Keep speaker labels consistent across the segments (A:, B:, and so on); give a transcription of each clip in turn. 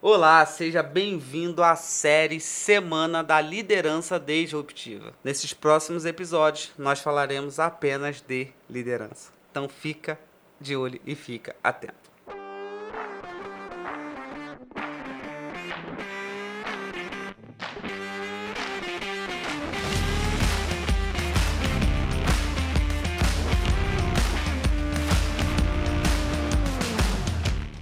A: Olá, seja bem-vindo à série Semana da Liderança Disruptiva. Nesses próximos episódios, nós falaremos apenas de liderança. Então fica de olho e fica atento.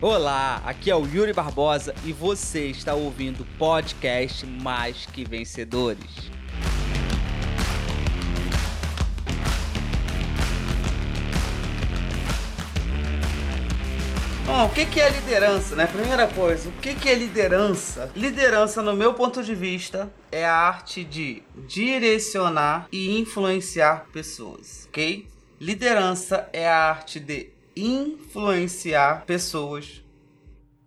A: Olá, aqui é o Yuri Barbosa e você está ouvindo o podcast Mais Que Vencedores. Bom, o que é liderança, né? Primeira coisa, o que é liderança? Liderança, no meu ponto de vista, é a arte de direcionar e influenciar pessoas, ok? Liderança é a arte de influenciar pessoas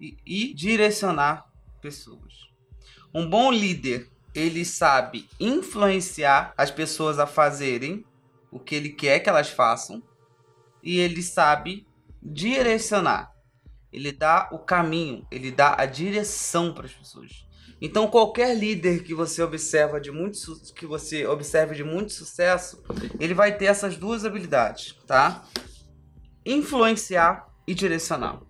A: e, e direcionar pessoas. Um bom líder, ele sabe influenciar as pessoas a fazerem o que ele quer que elas façam e ele sabe direcionar. Ele dá o caminho, ele dá a direção para as pessoas. Então qualquer líder que você observa de muito que você observe de muito sucesso, ele vai ter essas duas habilidades, tá? Influenciar e direcionar.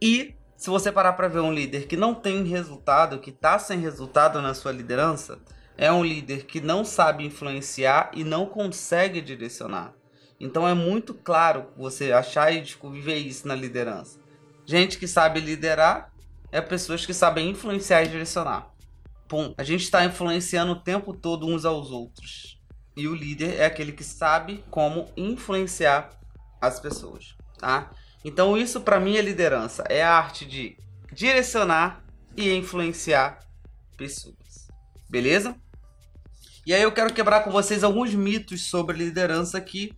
A: E se você parar para ver um líder que não tem resultado, que está sem resultado na sua liderança, é um líder que não sabe influenciar e não consegue direcionar. Então é muito claro você achar e descobrir isso na liderança. Gente que sabe liderar é pessoas que sabem influenciar e direcionar. Pum. A gente está influenciando o tempo todo uns aos outros. E o líder é aquele que sabe como influenciar as pessoas, tá? Então isso para mim é liderança, é a arte de direcionar e influenciar pessoas. Beleza? E aí eu quero quebrar com vocês alguns mitos sobre liderança aqui,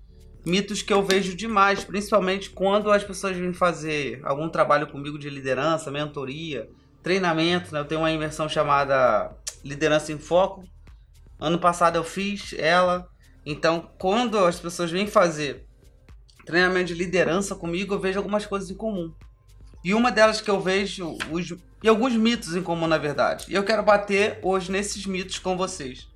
A: mitos que eu vejo demais, principalmente quando as pessoas vêm fazer algum trabalho comigo de liderança, mentoria, treinamento, né? Eu tenho uma imersão chamada Liderança em Foco. Ano passado eu fiz ela. Então, quando as pessoas vêm fazer treinamento de liderança comigo, eu vejo algumas coisas em comum. E uma delas que eu vejo, os, e alguns mitos em comum, na verdade. E eu quero bater hoje nesses mitos com vocês.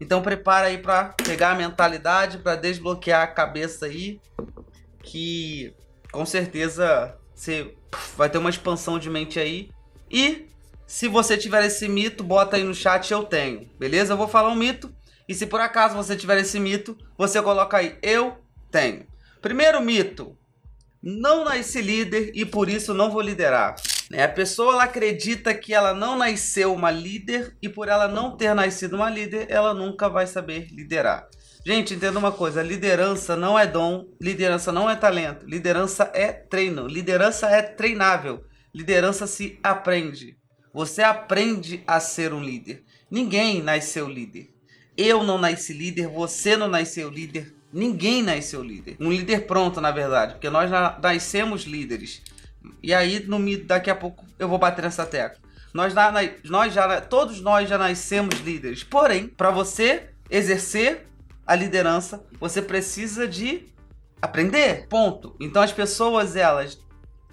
A: Então prepara aí para pegar a mentalidade, para desbloquear a cabeça aí, que com certeza você vai ter uma expansão de mente aí. E se você tiver esse mito, bota aí no chat eu tenho, beleza? Eu vou falar um mito e se por acaso você tiver esse mito, você coloca aí eu tenho. Primeiro mito: não nasci líder e por isso não vou liderar. Né? A pessoa ela acredita que ela não nasceu uma líder e por ela não ter nascido uma líder, ela nunca vai saber liderar. Gente, entenda uma coisa: liderança não é dom, liderança não é talento, liderança é treino, liderança é treinável, liderança se aprende. Você aprende a ser um líder. Ninguém nasceu líder. Eu não nasci líder, você não nasceu líder, Ninguém nasceu líder. Um líder pronto, na verdade, porque nós nascemos líderes. E aí, no daqui a pouco, eu vou bater nessa tecla. Nós, nós já, todos nós já nascemos líderes. Porém, para você exercer a liderança, você precisa de aprender. Ponto. Então as pessoas, elas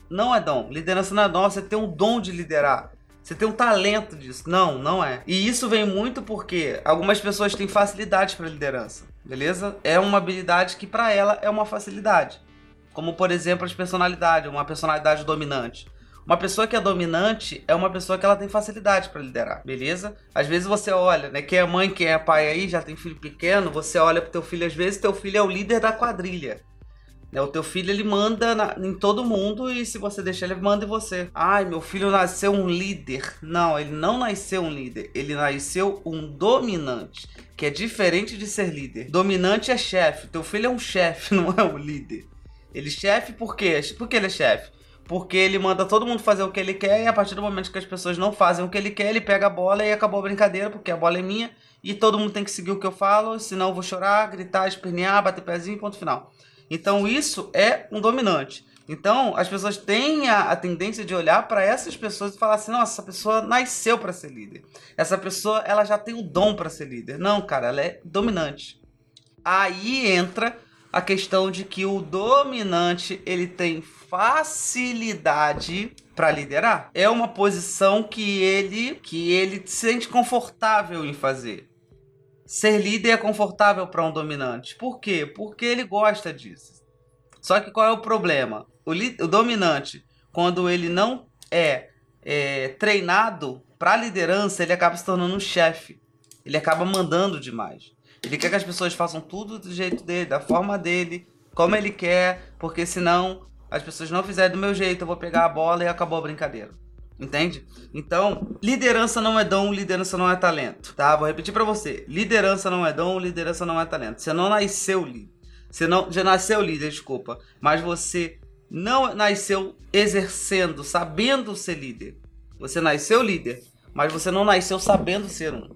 A: não é dom. Liderança não é dom, você tem um dom de liderar. Você tem um talento disso. Não, não é. E isso vem muito porque algumas pessoas têm facilidade para liderança, beleza? É uma habilidade que para ela é uma facilidade. Como por exemplo, as personalidades, uma personalidade dominante. Uma pessoa que é dominante é uma pessoa que ela tem facilidade para liderar, beleza? Às vezes você olha, né, quem é mãe, quem é pai aí, já tem filho pequeno, você olha pro teu filho às vezes, teu filho é o líder da quadrilha. Né? O teu filho ele manda na, em todo mundo e se você deixar ele manda em você. Ai, meu filho nasceu um líder. Não, ele não nasceu um líder. Ele nasceu um dominante, que é diferente de ser líder. Dominante é chefe. Teu filho é um chefe, não é um líder. Ele é chefe por quê? Por que ele é chefe? Porque ele manda todo mundo fazer o que ele quer e a partir do momento que as pessoas não fazem o que ele quer, ele pega a bola e acabou a brincadeira, porque a bola é minha e todo mundo tem que seguir o que eu falo, senão eu vou chorar, gritar, espernear, bater pezinho, ponto final. Então isso é um dominante. Então as pessoas têm a, a tendência de olhar para essas pessoas e falar assim: nossa, essa pessoa nasceu para ser líder. Essa pessoa ela já tem o dom para ser líder. Não, cara, ela é dominante. Aí entra a questão de que o dominante ele tem facilidade para liderar. É uma posição que ele que ele se sente confortável em fazer. Ser líder é confortável para um dominante. Por quê? Porque ele gosta disso. Só que qual é o problema? O, o dominante, quando ele não é, é treinado para liderança, ele acaba se tornando um chefe. Ele acaba mandando demais. Ele quer que as pessoas façam tudo do jeito dele, da forma dele, como ele quer, porque senão as pessoas não fizerem do meu jeito, eu vou pegar a bola e acabou a brincadeira. Entende? Então, liderança não é dom, liderança não é talento, tá? Vou repetir para você. Liderança não é dom, liderança não é talento. Você não nasceu líder. Você não já nasceu líder, desculpa, mas você não nasceu exercendo, sabendo ser líder. Você nasceu líder, mas você não nasceu sabendo ser um.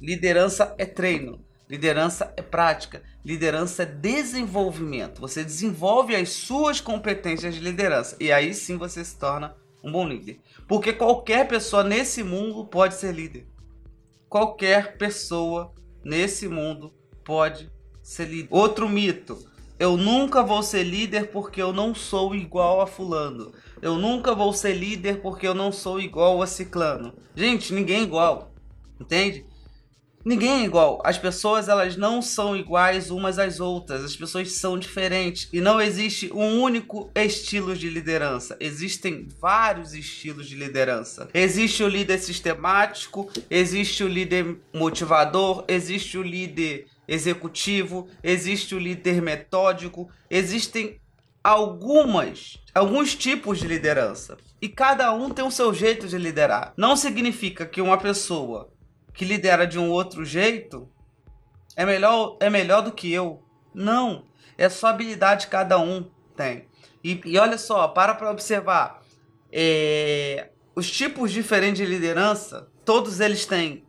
A: Liderança é treino, liderança é prática, liderança é desenvolvimento. Você desenvolve as suas competências de liderança e aí sim você se torna um bom líder. Porque qualquer pessoa nesse mundo pode ser líder. Qualquer pessoa nesse mundo pode ser líder. Outro mito. Eu nunca vou ser líder porque eu não sou igual a fulano. Eu nunca vou ser líder porque eu não sou igual a ciclano. Gente, ninguém é igual. Entende? Ninguém é igual. As pessoas elas não são iguais umas às outras. As pessoas são diferentes e não existe um único estilo de liderança. Existem vários estilos de liderança. Existe o líder sistemático, existe o líder motivador, existe o líder executivo, existe o líder metódico, existem algumas alguns tipos de liderança e cada um tem o seu jeito de liderar. Não significa que uma pessoa que lidera de um outro jeito é melhor, é melhor do que eu. Não. É só habilidade cada um tem. E, e olha só, para para observar. É, os tipos diferentes de liderança, todos eles têm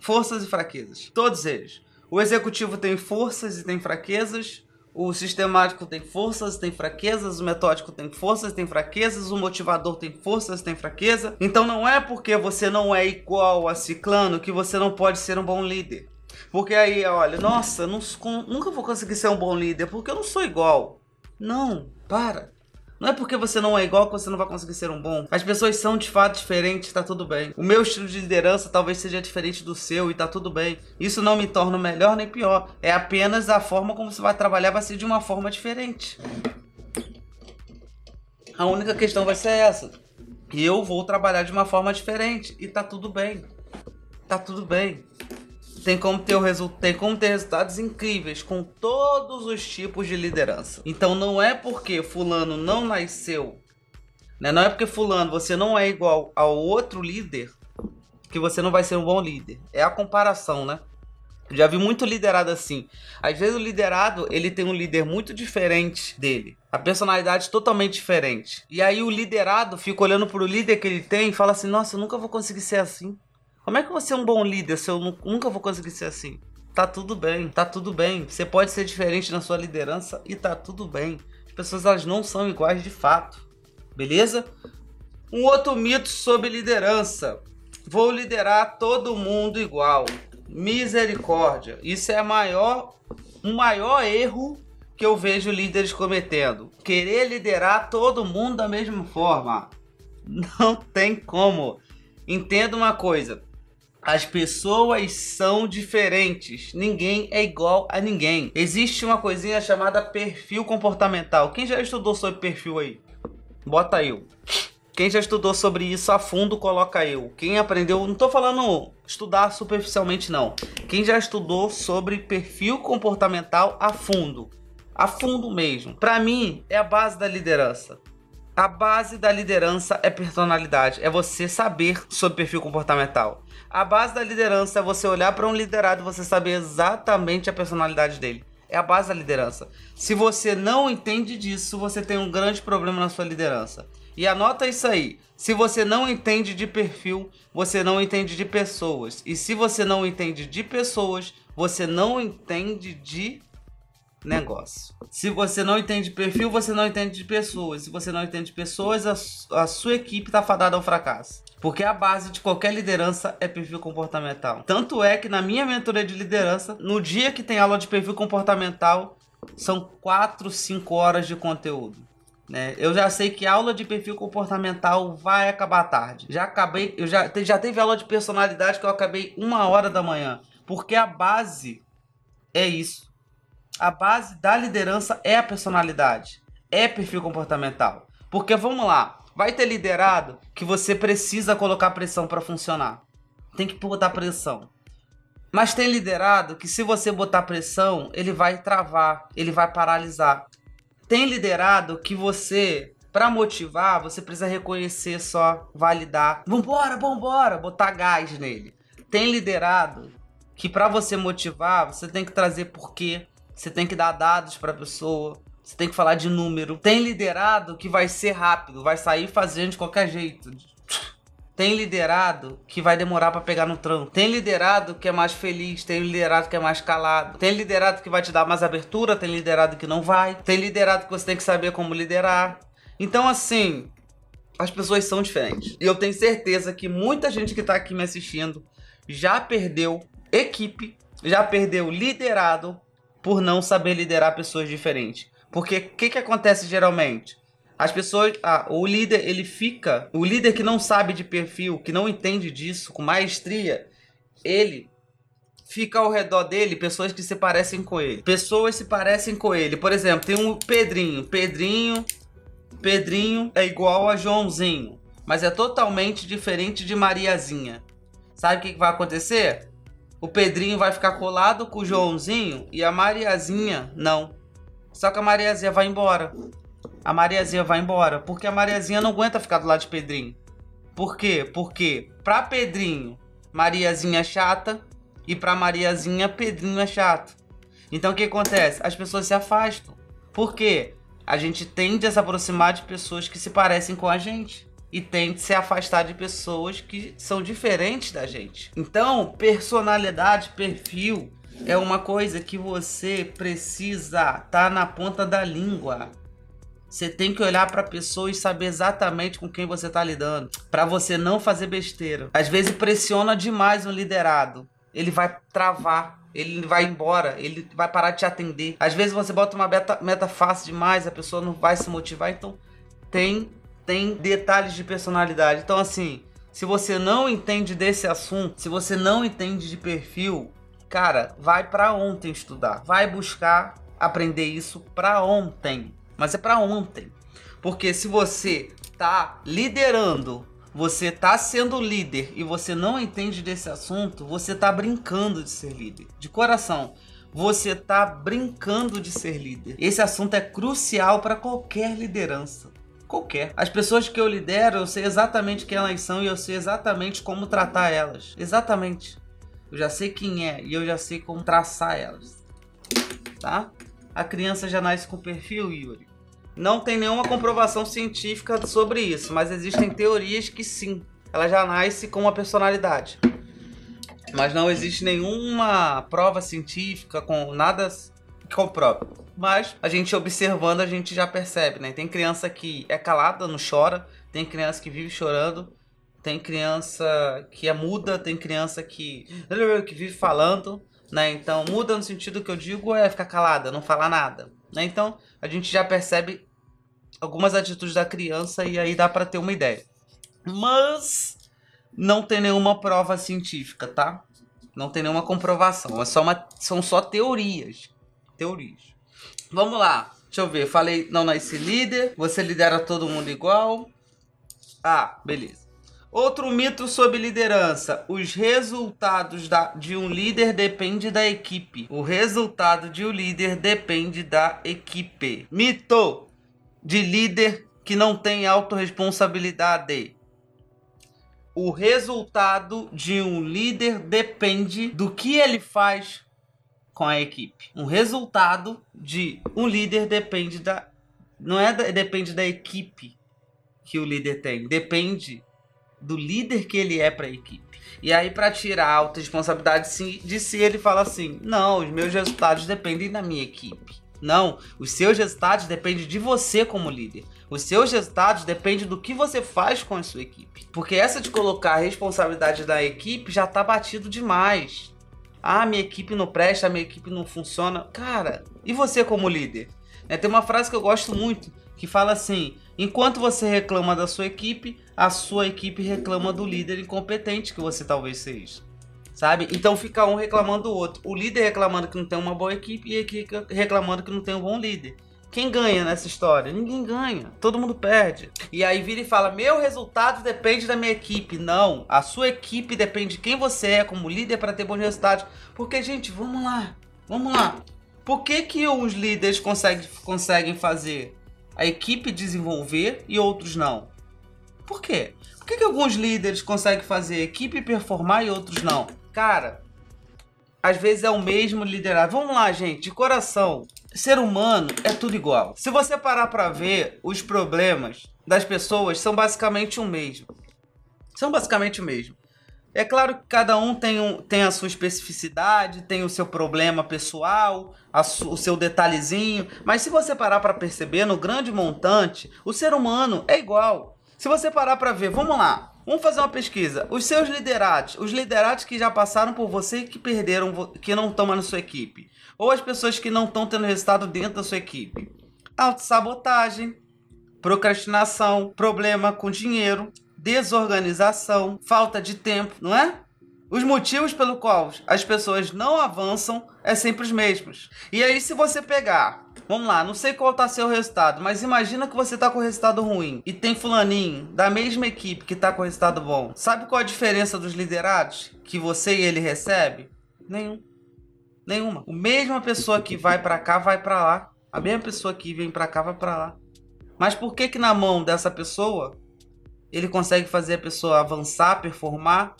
A: forças e fraquezas. Todos eles. O executivo tem forças e tem fraquezas. O sistemático tem forças, tem fraquezas, o metódico tem forças, tem fraquezas, o motivador tem forças, tem fraqueza. Então não é porque você não é igual a ciclano que você não pode ser um bom líder. Porque aí, olha, nossa, não, nunca vou conseguir ser um bom líder porque eu não sou igual. Não, para. Não é porque você não é igual que você não vai conseguir ser um bom. As pessoas são de fato diferentes, tá tudo bem. O meu estilo de liderança talvez seja diferente do seu e tá tudo bem. Isso não me torna melhor nem pior. É apenas a forma como você vai trabalhar vai ser de uma forma diferente. A única questão vai ser essa. Eu vou trabalhar de uma forma diferente e tá tudo bem. Tá tudo bem tem como ter o tem como ter resultados incríveis com todos os tipos de liderança. Então não é porque fulano não nasceu, né? Não é porque fulano você não é igual ao outro líder que você não vai ser um bom líder. É a comparação, né? Já vi muito liderado assim. Às vezes o liderado, ele tem um líder muito diferente dele. A personalidade totalmente diferente. E aí o liderado fica olhando pro líder que ele tem e fala assim: "Nossa, eu nunca vou conseguir ser assim". Como é que você é um bom líder se eu nunca vou conseguir ser assim? Tá tudo bem, tá tudo bem. Você pode ser diferente na sua liderança e tá tudo bem. As pessoas elas não são iguais de fato. Beleza? Um outro mito sobre liderança. Vou liderar todo mundo igual. Misericórdia. Isso é maior, um maior erro que eu vejo líderes cometendo. Querer liderar todo mundo da mesma forma. Não tem como. Entenda uma coisa. As pessoas são diferentes. Ninguém é igual a ninguém. Existe uma coisinha chamada perfil comportamental. Quem já estudou sobre perfil aí? Bota eu. Quem já estudou sobre isso a fundo, coloca eu. Quem aprendeu, não estou falando estudar superficialmente não. Quem já estudou sobre perfil comportamental a fundo, a fundo mesmo. Para mim é a base da liderança. A base da liderança é personalidade, é você saber sobre perfil comportamental. A base da liderança é você olhar para um liderado e você saber exatamente a personalidade dele. É a base da liderança. Se você não entende disso, você tem um grande problema na sua liderança. E anota isso aí. Se você não entende de perfil, você não entende de pessoas. E se você não entende de pessoas, você não entende de negócio. Se você não entende perfil, você não entende de pessoas. Se você não entende de pessoas, a, a sua equipe está fadada ao fracasso. Porque a base de qualquer liderança é perfil comportamental. Tanto é que na minha mentoria de liderança, no dia que tem aula de perfil comportamental, são 4, 5 horas de conteúdo. Né? Eu já sei que aula de perfil comportamental vai acabar tarde. Já acabei, eu já, já teve aula de personalidade que eu acabei uma hora da manhã. Porque a base é isso. A base da liderança é a personalidade, é perfil comportamental. Porque vamos lá, vai ter liderado que você precisa colocar pressão para funcionar. Tem que botar pressão. Mas tem liderado que se você botar pressão, ele vai travar, ele vai paralisar tem liderado que você, para motivar, você precisa reconhecer só, validar. Vambora, vambora, botar gás nele. Tem liderado que para você motivar, você tem que trazer porquê, você tem que dar dados para a pessoa, você tem que falar de número. Tem liderado que vai ser rápido, vai sair fazendo de qualquer jeito. Tem liderado que vai demorar para pegar no tranco. Tem liderado que é mais feliz, tem liderado que é mais calado. Tem liderado que vai te dar mais abertura, tem liderado que não vai. Tem liderado que você tem que saber como liderar. Então, assim, as pessoas são diferentes. E eu tenho certeza que muita gente que tá aqui me assistindo já perdeu equipe, já perdeu liderado por não saber liderar pessoas diferentes. Porque o que, que acontece geralmente? As pessoas, ah, o líder, ele fica, o líder que não sabe de perfil, que não entende disso com maestria, ele fica ao redor dele pessoas que se parecem com ele. Pessoas se parecem com ele. Por exemplo, tem um Pedrinho. Pedrinho, Pedrinho é igual a Joãozinho, mas é totalmente diferente de Mariazinha. Sabe o que, que vai acontecer? O Pedrinho vai ficar colado com o Joãozinho e a Mariazinha não. Só que a Mariazinha vai embora a Mariazinha vai embora. Porque a Mariazinha não aguenta ficar do lado de Pedrinho. Por quê? Porque pra Pedrinho, Mariazinha é chata. E pra Mariazinha, Pedrinho é chato. Então o que acontece? As pessoas se afastam. Por quê? A gente tende a se aproximar de pessoas que se parecem com a gente. E tende a se afastar de pessoas que são diferentes da gente. Então, personalidade, perfil, é uma coisa que você precisa estar tá na ponta da língua. Você tem que olhar para a pessoa e saber exatamente com quem você está lidando, para você não fazer besteira. Às vezes pressiona demais o liderado, ele vai travar, ele vai embora, ele vai parar de te atender. Às vezes você bota uma meta, meta fácil demais, a pessoa não vai se motivar, então tem tem detalhes de personalidade. Então assim, se você não entende desse assunto, se você não entende de perfil, cara, vai para ontem estudar, vai buscar aprender isso para ontem mas é para ontem. Porque se você tá liderando, você tá sendo líder e você não entende desse assunto, você tá brincando de ser líder. De coração, você tá brincando de ser líder. Esse assunto é crucial para qualquer liderança. Qualquer. As pessoas que eu lidero, eu sei exatamente quem elas são e eu sei exatamente como tratar elas. Exatamente. Eu já sei quem é e eu já sei como traçar elas. Tá? A criança já nasce com perfil, Yuri. Não tem nenhuma comprovação científica sobre isso, mas existem teorias que sim, ela já nasce com uma personalidade. Mas não existe nenhuma prova científica com nada que comprove. Mas a gente observando, a gente já percebe, né? Tem criança que é calada, não chora, tem criança que vive chorando, tem criança que é muda, tem criança que, que vive falando, né? Então, muda no sentido que eu digo é ficar calada, não falar nada. Né? Então, a gente já percebe algumas atitudes da criança e aí dá para ter uma ideia. Mas não tem nenhuma prova científica, tá? Não tem nenhuma comprovação. É só uma, são só teorias. Teorias. Vamos lá. Deixa eu ver. Falei, não nasce líder. Você lidera todo mundo igual. Ah, beleza. Outro mito sobre liderança: os resultados da, de um líder depende da equipe. O resultado de um líder depende da equipe. Mito de líder que não tem autorresponsabilidade. O resultado de um líder depende do que ele faz com a equipe. Um resultado de um líder depende da não é da, depende da equipe que o líder tem, depende do líder que ele é para a equipe. E aí, para tirar a autorresponsabilidade de si, ele fala assim: não, os meus resultados dependem da minha equipe. Não, os seus resultados dependem de você como líder. Os seus resultados dependem do que você faz com a sua equipe. Porque essa de colocar a responsabilidade da equipe já tá batido demais. Ah, minha equipe não presta, minha equipe não funciona. Cara, e você como líder? É, tem uma frase que eu gosto muito, que fala assim: enquanto você reclama da sua equipe, a sua equipe reclama do líder incompetente que você talvez seja. Sabe? Então fica um reclamando do outro. O líder reclamando que não tem uma boa equipe e a equipe reclamando que não tem um bom líder. Quem ganha nessa história? Ninguém ganha. Todo mundo perde. E aí vira e fala: Meu resultado depende da minha equipe. Não. A sua equipe depende de quem você é como líder para ter bons resultados. Porque, gente, vamos lá. Vamos lá. Por que, que os líderes conseguem, conseguem fazer a equipe desenvolver e outros não? Por quê? Por que, que alguns líderes conseguem fazer a equipe performar e outros não? Cara, às vezes é o mesmo liderado. Vamos lá, gente, de coração. Ser humano é tudo igual. Se você parar para ver, os problemas das pessoas são basicamente o mesmo. São basicamente o mesmo. É claro que cada um tem, um, tem a sua especificidade, tem o seu problema pessoal, o seu detalhezinho, mas se você parar para perceber, no grande montante, o ser humano é igual. Se você parar para ver, vamos lá, vamos fazer uma pesquisa. Os seus liderados, os liderados que já passaram por você e que perderam, que não estão mais na sua equipe, ou as pessoas que não estão tendo resultado dentro da sua equipe. Autossabotagem, procrastinação, problema com dinheiro, desorganização, falta de tempo, não é? Os motivos pelo qual as pessoas não avançam é sempre os mesmos. E aí, se você pegar, vamos lá, não sei qual tá seu resultado, mas imagina que você tá com resultado ruim e tem fulaninho da mesma equipe que tá com resultado bom. Sabe qual a diferença dos liderados que você e ele recebe? Nenhum. Nenhuma. A mesma pessoa que vai para cá vai para lá. A mesma pessoa que vem para cá vai para lá. Mas por que que na mão dessa pessoa ele consegue fazer a pessoa avançar, performar,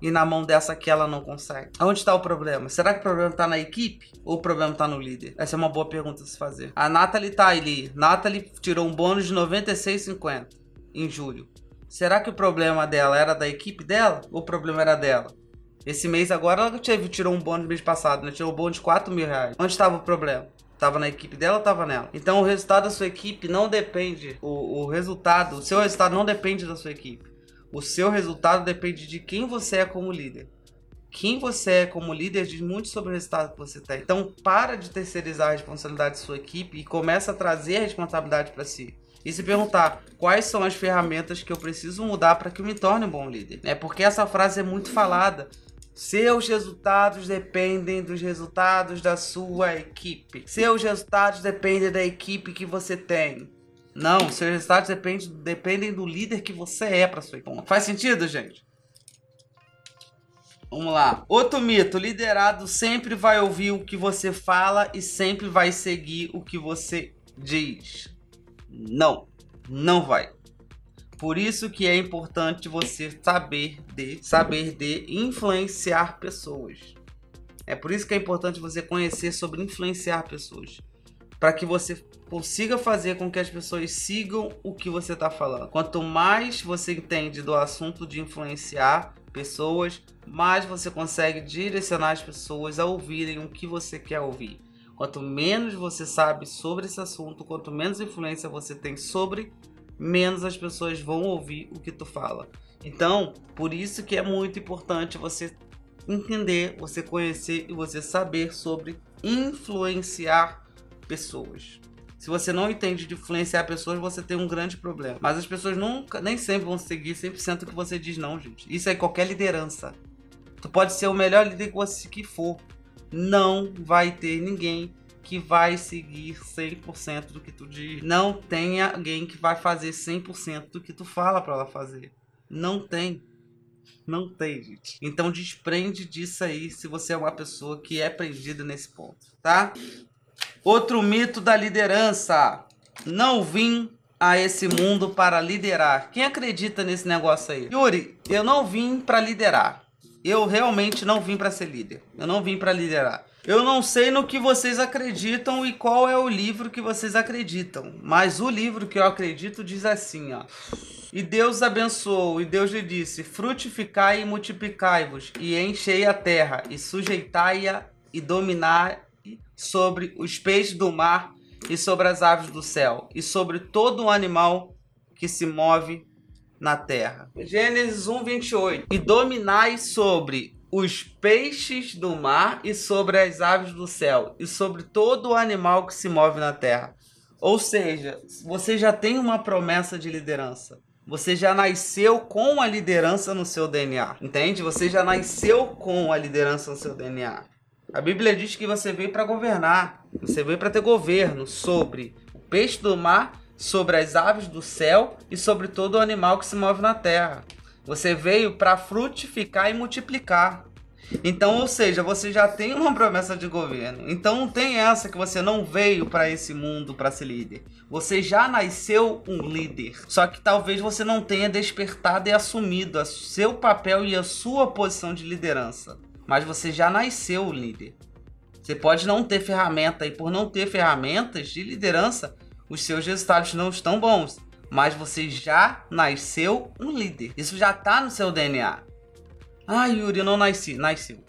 A: e na mão dessa que ela não consegue? Onde está o problema? Será que o problema está na equipe ou o problema está no líder? Essa é uma boa pergunta a se fazer. A Nathalie tá ali. Nathalie tirou um bônus de 96,50 em julho. Será que o problema dela era da equipe dela ou o problema era dela? Esse mês agora ela teve, tirou um bônus mês passado, né? Tirou um bônus de 4 mil reais. Onde estava o problema? Tava na equipe dela ou tava nela? Então o resultado da sua equipe não depende. O, o resultado, o seu resultado não depende da sua equipe. O seu resultado depende de quem você é como líder. Quem você é como líder diz muito sobre o resultado que você tem. Então para de terceirizar a responsabilidade de sua equipe e começa a trazer a responsabilidade para si. E se perguntar quais são as ferramentas que eu preciso mudar para que eu me torne um bom líder. É porque essa frase é muito falada. Seus resultados dependem dos resultados da sua equipe. Seus resultados dependem da equipe que você tem. Não, seus resultados dependem, dependem do líder que você é para sua equipe. Faz sentido, gente? Vamos lá. Outro mito: liderado sempre vai ouvir o que você fala e sempre vai seguir o que você diz. Não, não vai. Por isso que é importante você saber de saber de influenciar pessoas. É por isso que é importante você conhecer sobre influenciar pessoas, para que você consiga fazer com que as pessoas sigam o que você está falando. Quanto mais você entende do assunto de influenciar pessoas, mais você consegue direcionar as pessoas a ouvirem o que você quer ouvir. Quanto menos você sabe sobre esse assunto, quanto menos influência você tem sobre menos as pessoas vão ouvir o que tu fala. Então, por isso que é muito importante você entender, você conhecer e você saber sobre influenciar pessoas. Se você não entende de influenciar pessoas, você tem um grande problema. Mas as pessoas nunca, nem sempre vão seguir 100% o que você diz, não, gente. Isso é qualquer liderança. Tu pode ser o melhor líder que você que for. Não vai ter ninguém que vai seguir 100% do que tu diz. Não tem alguém que vai fazer 100% do que tu fala para ela fazer. Não tem. Não tem, gente. Então desprende disso aí se você é uma pessoa que é prendida nesse ponto, tá? Outro mito da liderança. Não vim a esse mundo para liderar. Quem acredita nesse negócio aí? Yuri, eu não vim para liderar. Eu realmente não vim para ser líder. Eu não vim para liderar. Eu não sei no que vocês acreditam e qual é o livro que vocês acreditam, mas o livro que eu acredito diz assim, ó. E Deus abençoou, e Deus lhe disse: Frutificai e multiplicai-vos, e enchei a terra, e sujeitai-a e dominai sobre os peixes do mar, e sobre as aves do céu, e sobre todo o animal que se move na terra. Gênesis 1, 28. E dominai sobre os peixes do mar e sobre as aves do céu e sobre todo o animal que se move na terra. Ou seja, você já tem uma promessa de liderança. Você já nasceu com a liderança no seu DNA, entende? Você já nasceu com a liderança no seu DNA. A Bíblia diz que você veio para governar, você veio para ter governo sobre o peixe do mar, sobre as aves do céu e sobre todo o animal que se move na terra. Você veio para frutificar e multiplicar. Então, ou seja, você já tem uma promessa de governo. Então não tem essa que você não veio para esse mundo para ser líder. Você já nasceu um líder. Só que talvez você não tenha despertado e assumido o seu papel e a sua posição de liderança. Mas você já nasceu líder. Você pode não ter ferramenta e por não ter ferramentas de liderança, os seus resultados não estão bons. Mas você já nasceu um líder. Isso já está no seu DNA. Ah, Yuri, não nasci. Nasceu.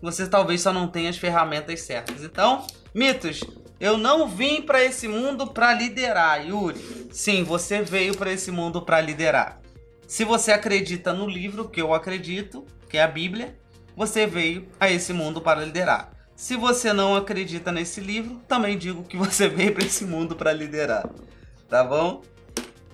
A: Você talvez só não tenha as ferramentas certas. Então, mitos. Eu não vim para esse mundo para liderar, Yuri. Sim, você veio para esse mundo para liderar. Se você acredita no livro que eu acredito, que é a Bíblia, você veio a esse mundo para liderar. Se você não acredita nesse livro, também digo que você veio para esse mundo para liderar. Tá bom?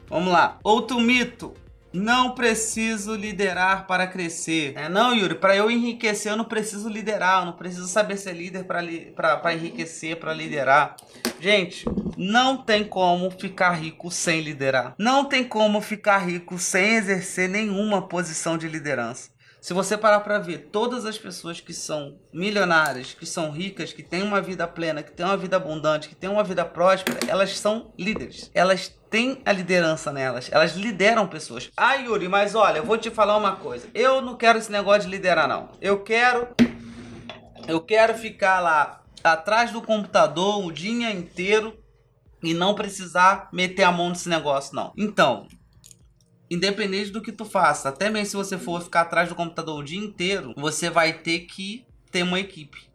A: Vamos lá. Outro mito. Não preciso liderar para crescer. É, não, Yuri, para eu enriquecer eu não preciso liderar, eu não preciso saber ser líder para enriquecer, para liderar. Gente, não tem como ficar rico sem liderar. Não tem como ficar rico sem exercer nenhuma posição de liderança. Se você parar para ver, todas as pessoas que são milionárias, que são ricas, que têm uma vida plena, que têm uma vida abundante, que têm uma vida próspera, elas são líderes. Elas têm a liderança nelas. Elas lideram pessoas. Ah, Yuri, mas olha, eu vou te falar uma coisa. Eu não quero esse negócio de liderar, não. Eu quero. Eu quero ficar lá atrás do computador o dia inteiro e não precisar meter a mão nesse negócio, não. Então, independente do que tu faça, até mesmo se você for ficar atrás do computador o dia inteiro, você vai ter que ter uma equipe.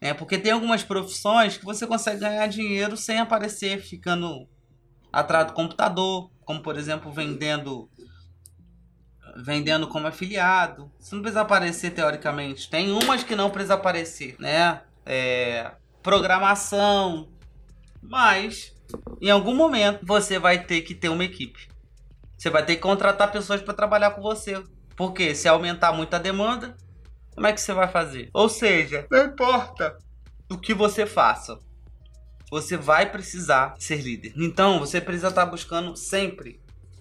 A: É, porque tem algumas profissões que você consegue ganhar dinheiro sem aparecer ficando atrás do computador, como por exemplo vendendo vendendo como afiliado. Você não precisa aparecer teoricamente. Tem umas que não precisa aparecer, né? É, programação, mas em algum momento você vai ter que ter uma equipe. Você vai ter que contratar pessoas para trabalhar com você. Porque se aumentar muito a demanda, como é que você vai fazer? Ou seja, não importa o que você faça, você vai precisar ser líder. Então, você precisa estar buscando sempre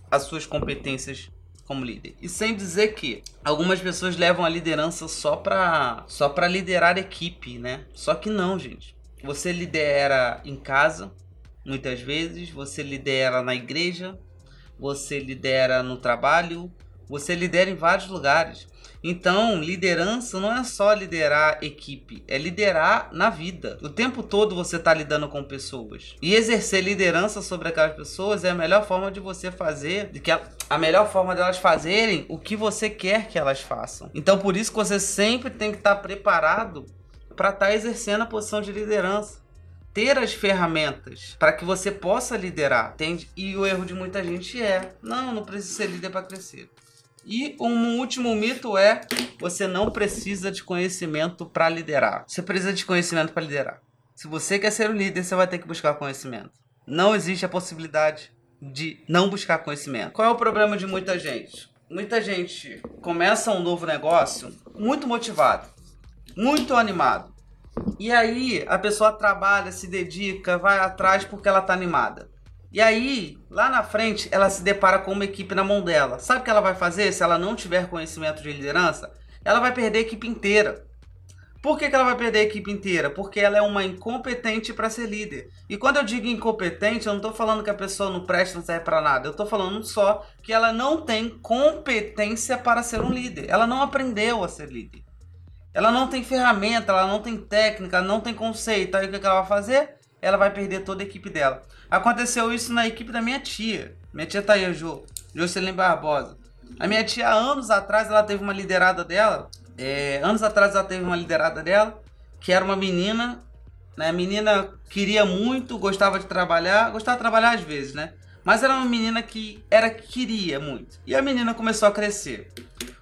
A: as suas competências como líder. E sem dizer que algumas pessoas levam a liderança só para só para liderar equipe, né? Só que não, gente. Você lidera em casa, muitas vezes, você lidera na igreja, você lidera no trabalho, você lidera em vários lugares. Então, liderança não é só liderar equipe, é liderar na vida. O tempo todo você está lidando com pessoas. E exercer liderança sobre aquelas pessoas é a melhor forma de você fazer, de que a, a melhor forma delas fazerem o que você quer que elas façam. Então, por isso que você sempre tem que estar tá preparado para estar tá exercendo a posição de liderança ter as ferramentas para que você possa liderar, entende? E o erro de muita gente é: não, não precisa ser líder para crescer. E um último mito é: você não precisa de conhecimento para liderar. Você precisa de conhecimento para liderar. Se você quer ser um líder, você vai ter que buscar conhecimento. Não existe a possibilidade de não buscar conhecimento. Qual é o problema de muita gente? Muita gente começa um novo negócio muito motivado, muito animado. E aí a pessoa trabalha, se dedica, vai atrás porque ela tá animada. E aí, lá na frente, ela se depara com uma equipe na mão dela. Sabe o que ela vai fazer se ela não tiver conhecimento de liderança? Ela vai perder a equipe inteira. Por que, que ela vai perder a equipe inteira? Porque ela é uma incompetente para ser líder. E quando eu digo incompetente, eu não estou falando que a pessoa não presta, não serve para nada. Eu estou falando só que ela não tem competência para ser um líder. Ela não aprendeu a ser líder. Ela não tem ferramenta, ela não tem técnica, não tem conceito. Aí o que ela vai fazer? Ela vai perder toda a equipe dela. Aconteceu isso na equipe da minha tia. Minha tia tá aí, Jo. Jocelyn Barbosa. A minha tia, anos atrás, ela teve uma liderada dela. É, anos atrás, ela teve uma liderada dela. Que era uma menina. Né? A menina queria muito, gostava de trabalhar. Gostava de trabalhar às vezes, né? Mas era uma menina que era queria muito. E a menina começou a crescer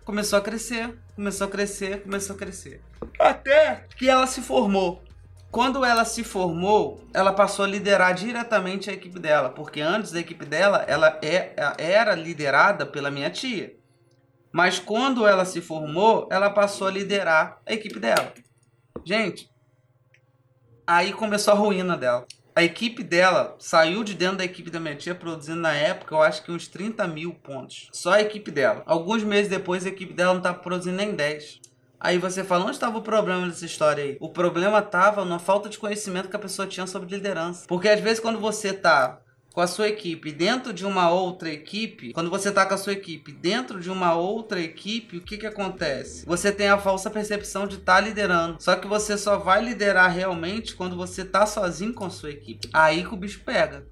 A: começou a crescer, começou a crescer, começou a crescer. Até que ela se formou. Quando ela se formou, ela passou a liderar diretamente a equipe dela, porque antes da equipe dela, ela é, era liderada pela minha tia. Mas quando ela se formou, ela passou a liderar a equipe dela. Gente, aí começou a ruína dela. A equipe dela saiu de dentro da equipe da minha tia produzindo na época, eu acho que uns 30 mil pontos. Só a equipe dela. Alguns meses depois, a equipe dela não tá produzindo nem 10. Aí você fala, onde estava o problema dessa história aí? O problema estava na falta de conhecimento que a pessoa tinha sobre liderança. Porque às vezes quando você tá com a sua equipe dentro de uma outra equipe, quando você tá com a sua equipe dentro de uma outra equipe, o que que acontece? Você tem a falsa percepção de estar tá liderando. Só que você só vai liderar realmente quando você tá sozinho com a sua equipe. Aí que o bicho pega.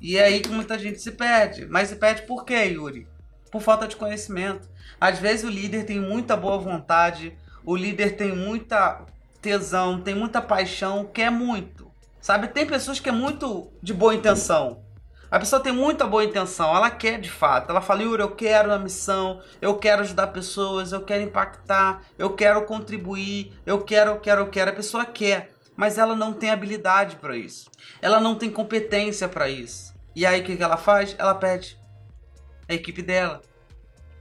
A: E é aí que muita gente se perde. Mas se perde por quê, Yuri? Por falta de conhecimento. Às vezes o líder tem muita boa vontade, o líder tem muita tesão, tem muita paixão, quer muito. Sabe, tem pessoas que é muito de boa intenção. A pessoa tem muita boa intenção, ela quer de fato. Ela fala, Yuri, eu quero a missão, eu quero ajudar pessoas, eu quero impactar, eu quero contribuir, eu quero, eu quero, eu quero. A pessoa quer, mas ela não tem habilidade para isso. Ela não tem competência para isso. E aí o que, que ela faz? Ela pede a equipe dela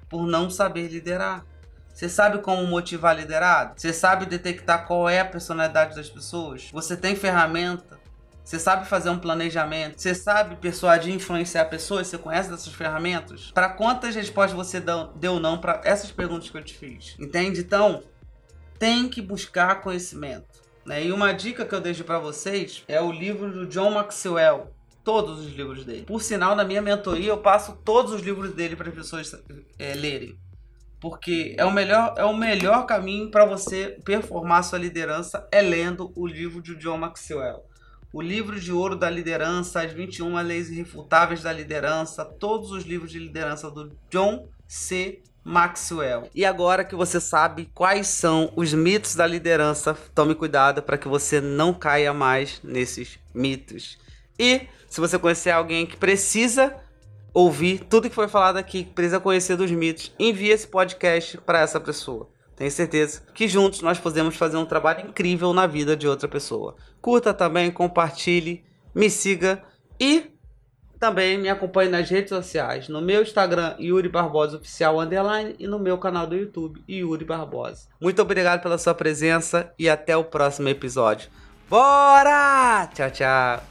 A: por não saber liderar. Você sabe como motivar liderado? Você sabe detectar qual é a personalidade das pessoas? Você tem ferramenta? Você sabe fazer um planejamento? Você sabe persuadir e influenciar pessoas? Você conhece dessas ferramentas? Para quantas respostas você deu não para essas perguntas que eu te fiz? Entende? Então, tem que buscar conhecimento. Né? E uma dica que eu deixo para vocês é o livro do John Maxwell, todos os livros dele. Por sinal, na minha mentoria eu passo todos os livros dele para as pessoas é, lerem. Porque é o melhor, é o melhor caminho para você performar sua liderança é lendo o livro de John Maxwell. O livro de ouro da liderança, as 21 leis irrefutáveis da liderança, todos os livros de liderança do John C. Maxwell. E agora que você sabe quais são os mitos da liderança, tome cuidado para que você não caia mais nesses mitos. E se você conhecer alguém que precisa ouvir tudo que foi falado aqui, precisa conhecer dos mitos, envie esse podcast para essa pessoa. Tenho certeza que juntos nós podemos fazer um trabalho incrível na vida de outra pessoa. Curta também, compartilhe, me siga e também me acompanhe nas redes sociais, no meu Instagram, Yuri Barbosa Oficial Underline, e no meu canal do YouTube, Yuri Barbosa. Muito obrigado pela sua presença e até o próximo episódio. Bora! Tchau, tchau!